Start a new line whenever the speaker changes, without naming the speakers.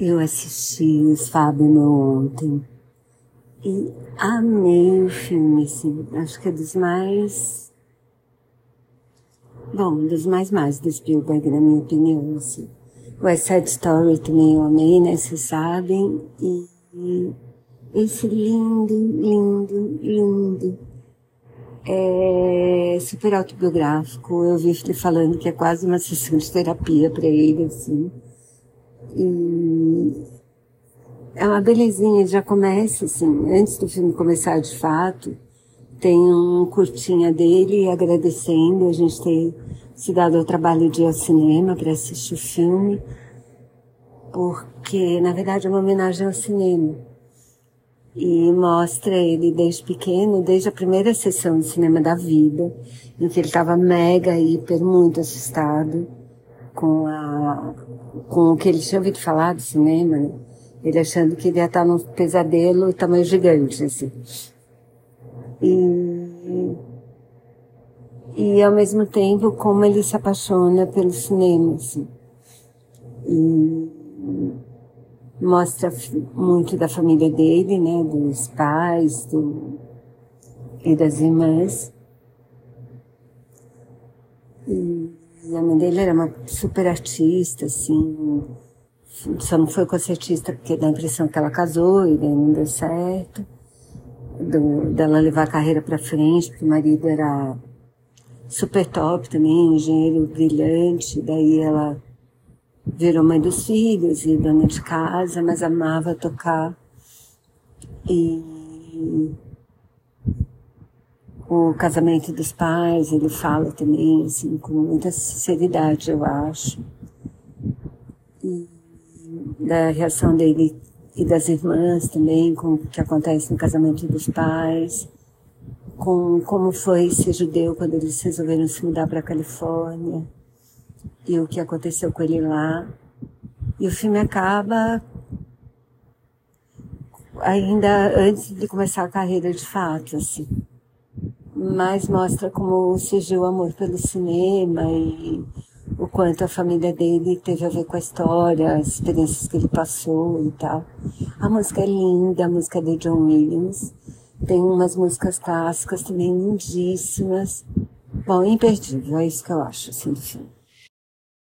Eu assisti os Fábio ontem e amei o filme, assim. Acho que é dos mais. Bom, dos mais mais do Spielberg, na minha opinião, assim. O West Side Story também eu amei, né? Vocês sabem. E esse lindo, lindo, lindo. É super autobiográfico. Eu vi ele falando que é quase uma sessão de terapia para ele, assim. E é uma belezinha, já começa assim, antes do filme começar de fato, tem um curtinha dele agradecendo a gente ter se dado ao trabalho de ir ao cinema para assistir o filme, porque na verdade é uma homenagem ao cinema. E mostra ele desde pequeno, desde a primeira sessão de cinema da vida, em que ele estava mega, hiper, muito assustado com a com o que ele tinha ouvido falar do cinema, né? Ele achando que ele ia estar num pesadelo tamanho gigante, assim. E, e ao mesmo tempo como ele se apaixona pelo cinema, assim. E mostra muito da família dele, né? Dos pais, do, e das irmãs. E a mãe dele era uma super artista, assim. Só não foi concertista porque dá a impressão que ela casou e daí não deu certo. Do, dela levar a carreira para frente, porque o marido era super top também, um engenheiro brilhante. Daí ela virou mãe dos filhos e dona de casa, mas amava tocar. E o casamento dos pais, ele fala também, assim, com muita sinceridade, eu acho. E da reação dele e das irmãs também, com o que acontece no casamento dos pais, com como foi ser judeu quando eles resolveram se mudar para a Califórnia e o que aconteceu com ele lá. E o filme acaba ainda antes de começar a carreira de fato, assim mas mostra como surgiu o amor pelo cinema e quanto a família dele teve a ver com a história, as experiências que ele passou e tal. A música é linda, a música é de John Williams. Tem umas músicas clássicas também lindíssimas. Bom, imperdível, é isso que eu acho, assim, do filme.